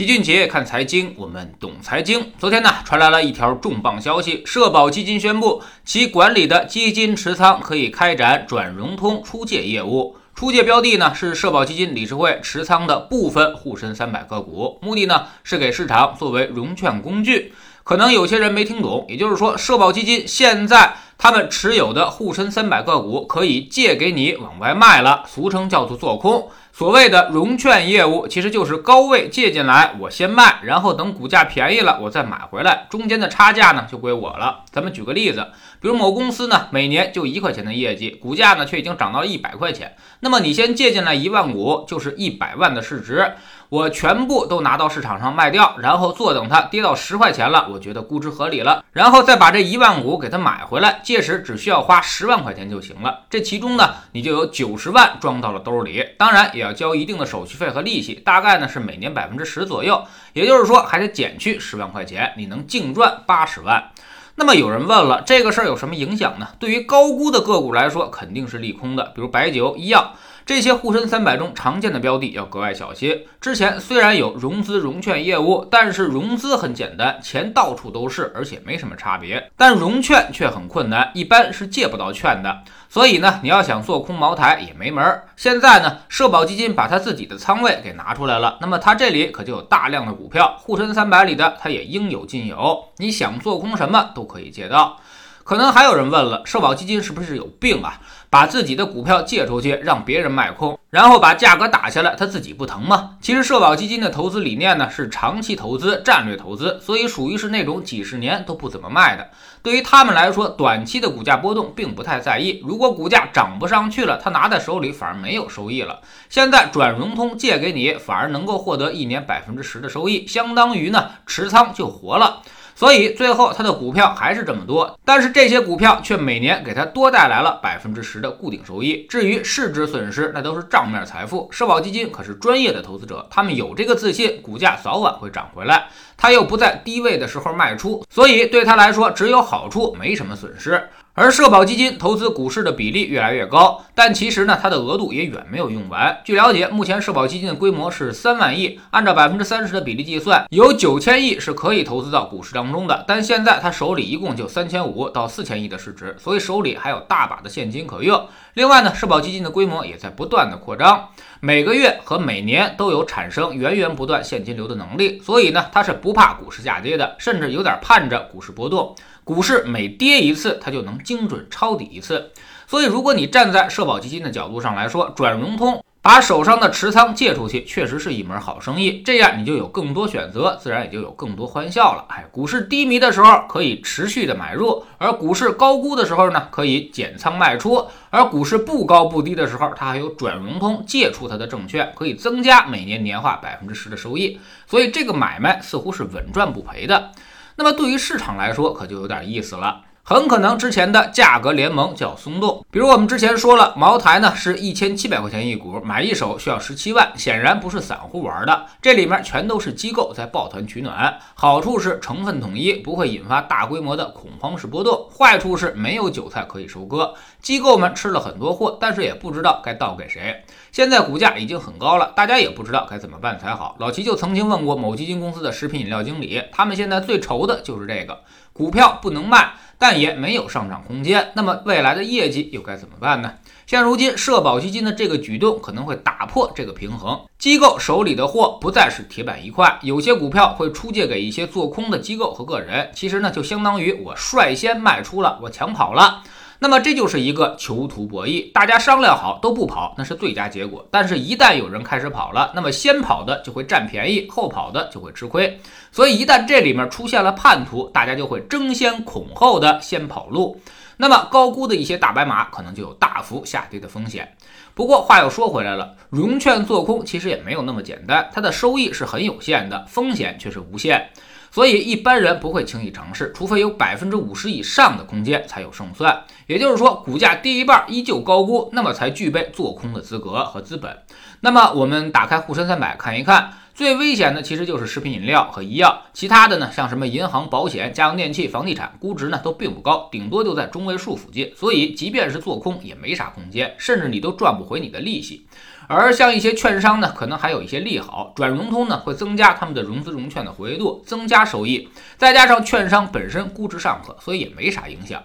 齐俊杰看财经，我们懂财经。昨天呢，传来了一条重磅消息，社保基金宣布，其管理的基金持仓可以开展转融通出借业务。出借标的呢是社保基金理事会持仓的部分沪深三百个股，目的呢是给市场作为融券工具。可能有些人没听懂，也就是说，社保基金现在他们持有的沪深三百个股可以借给你往外卖了，俗称叫做做空。所谓的融券业务，其实就是高位借进来，我先卖，然后等股价便宜了，我再买回来，中间的差价呢就归我了。咱们举个例子，比如某公司呢每年就一块钱的业绩，股价呢却已经涨到了一百块钱，那么你先借进来一万股，就是一百万的市值。我全部都拿到市场上卖掉，然后坐等它跌到十块钱了，我觉得估值合理了，然后再把这一万股给它买回来，届时只需要花十万块钱就行了。这其中呢，你就有九十万装到了兜里，当然也要交一定的手续费和利息，大概呢是每年百分之十左右，也就是说还得减去十万块钱，你能净赚八十万。那么有人问了，这个事儿有什么影响呢？对于高估的个股来说，肯定是利空的，比如白酒、医药。这些沪深三百中常见的标的要格外小心。之前虽然有融资融券业务，但是融资很简单，钱到处都是，而且没什么差别。但融券却很困难，一般是借不到券的。所以呢，你要想做空茅台也没门儿。现在呢，社保基金把他自己的仓位给拿出来了，那么他这里可就有大量的股票，沪深三百里的他也应有尽有。你想做空什么都可以借到。可能还有人问了，社保基金是不是有病啊？把自己的股票借出去，让别人卖空，然后把价格打下来，他自己不疼吗？其实社保基金的投资理念呢是长期投资、战略投资，所以属于是那种几十年都不怎么卖的。对于他们来说，短期的股价波动并不太在意。如果股价涨不上去了，他拿在手里反而没有收益了。现在转融通借给你，反而能够获得一年百分之十的收益，相当于呢持仓就活了。所以最后他的股票还是这么多，但是这些股票却每年给他多带来了百分之十的固定收益。至于市值损失，那都是账面财富。社保基金可是专业的投资者，他们有这个自信，股价早晚会涨回来。他又不在低位的时候卖出，所以对他来说只有好处，没什么损失。而社保基金投资股市的比例越来越高，但其实呢，它的额度也远没有用完。据了解，目前社保基金的规模是三万亿，按照百分之三十的比例计算，有九千亿是可以投资到股市当中的。但现在他手里一共就三千五到四千亿的市值，所以手里还有大把的现金可用。另外呢，社保基金的规模也在不断的扩张，每个月和每年都有产生源源不断现金流的能力，所以呢，它是不怕股市下跌的，甚至有点盼着股市波动。股市每跌一次，它就能精准抄底一次。所以，如果你站在社保基金的角度上来说，转融通把手上的持仓借出去，确实是一门好生意。这样你就有更多选择，自然也就有更多欢笑了。哎，股市低迷的时候可以持续的买入，而股市高估的时候呢，可以减仓卖出。而股市不高不低的时候，它还有转融通借出它的证券，可以增加每年年化百分之十的收益。所以这个买卖似乎是稳赚不赔的。那么对于市场来说，可就有点意思了。很可能之前的价格联盟就要松动。比如我们之前说了，茅台呢是一千七百块钱一股，买一手需要十七万，显然不是散户玩的。这里面全都是机构在抱团取暖。好处是成分统一，不会引发大规模的恐慌式波动；坏处是没有韭菜可以收割。机构们吃了很多货，但是也不知道该倒给谁。现在股价已经很高了，大家也不知道该怎么办才好。老齐就曾经问过某基金公司的食品饮料经理，他们现在最愁的就是这个股票不能卖。但也没有上涨空间，那么未来的业绩又该怎么办呢？现如今社保基金的这个举动可能会打破这个平衡，机构手里的货不再是铁板一块，有些股票会出借给一些做空的机构和个人，其实呢就相当于我率先卖出了，我抢跑了。那么这就是一个囚徒博弈，大家商量好都不跑，那是最佳结果。但是，一旦有人开始跑了，那么先跑的就会占便宜，后跑的就会吃亏。所以，一旦这里面出现了叛徒，大家就会争先恐后的先跑路。那么，高估的一些大白马可能就有大幅下跌的风险。不过，话又说回来了，融券做空其实也没有那么简单，它的收益是很有限的，风险却是无限。所以一般人不会轻易尝试，除非有百分之五十以上的空间才有胜算。也就是说，股价跌一半依旧高估，那么才具备做空的资格和资本。那么我们打开沪深三百看一看，最危险的其实就是食品饮料和医药，其他的呢，像什么银行、保险、家用电器、房地产，估值呢都并不高，顶多就在中位数附近。所以即便是做空也没啥空间，甚至你都赚不回你的利息。而像一些券商呢，可能还有一些利好，转融通呢会增加他们的融资融券的活跃度，增加收益，再加上券商本身估值尚可，所以也没啥影响。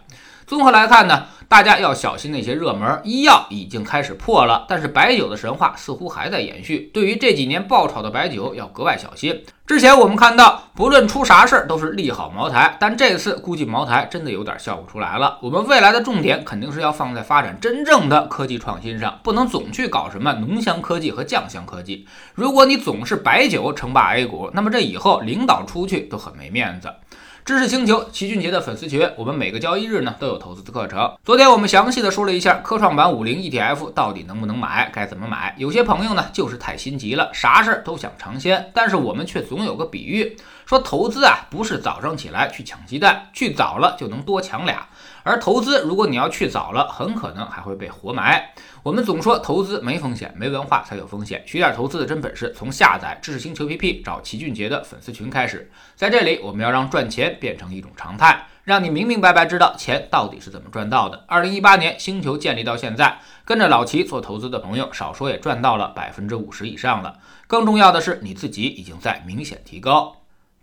综合来看呢，大家要小心那些热门医药已经开始破了，但是白酒的神话似乎还在延续。对于这几年爆炒的白酒要格外小心。之前我们看到，不论出啥事儿都是利好茅台，但这次估计茅台真的有点笑不出来了。我们未来的重点肯定是要放在发展真正的科技创新上，不能总去搞什么浓香科技和酱香科技。如果你总是白酒称霸 A 股，那么这以后领导出去都很没面子。知识星球齐俊杰的粉丝群，我们每个交易日呢都有投资的课程。昨天我们详细的说了一下科创板五零 ETF 到底能不能买，该怎么买。有些朋友呢就是太心急了，啥事儿都想尝鲜，但是我们却总有个比喻，说投资啊不是早上起来去抢鸡蛋，去早了就能多抢俩。而投资，如果你要去早了，很可能还会被活埋。我们总说投资没风险，没文化才有风险。学点投资的真本事，从下载知识星球 P P 找齐俊杰的粉丝群开始。在这里，我们要让赚钱变成一种常态，让你明明白白知道钱到底是怎么赚到的。二零一八年星球建立到现在，跟着老齐做投资的朋友，少说也赚到了百分之五十以上了。更重要的是，你自己已经在明显提高。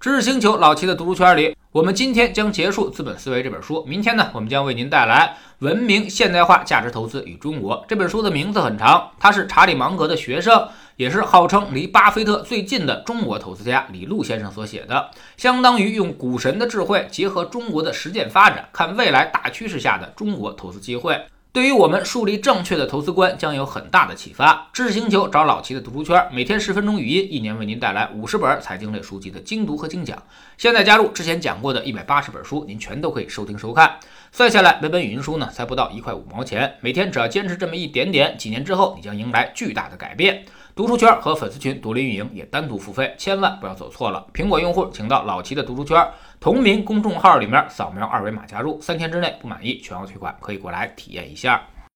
知识星球老齐的读书圈里。我们今天将结束《资本思维》这本书，明天呢，我们将为您带来《文明现代化价值投资与中国》这本书的名字很长，他是查理芒格的学生，也是号称离巴菲特最近的中国投资家李路先生所写的，相当于用股神的智慧结合中国的实践发展，看未来大趋势下的中国投资机会。对于我们树立正确的投资观将有很大的启发。知识星球找老齐的读书圈，每天十分钟语音，一年为您带来五十本财经类书籍的精读和精讲。现在加入之前讲过的一百八十本书，您全都可以收听收看。算下来，每本语音书呢才不到一块五毛钱。每天只要坚持这么一点点，几年之后你将迎来巨大的改变。读书圈和粉丝群独立运营，也单独付费，千万不要走错了。苹果用户请到老齐的读书圈同名公众号里面扫描二维码加入，三天之内不满意全额退款，可以过来体验一下。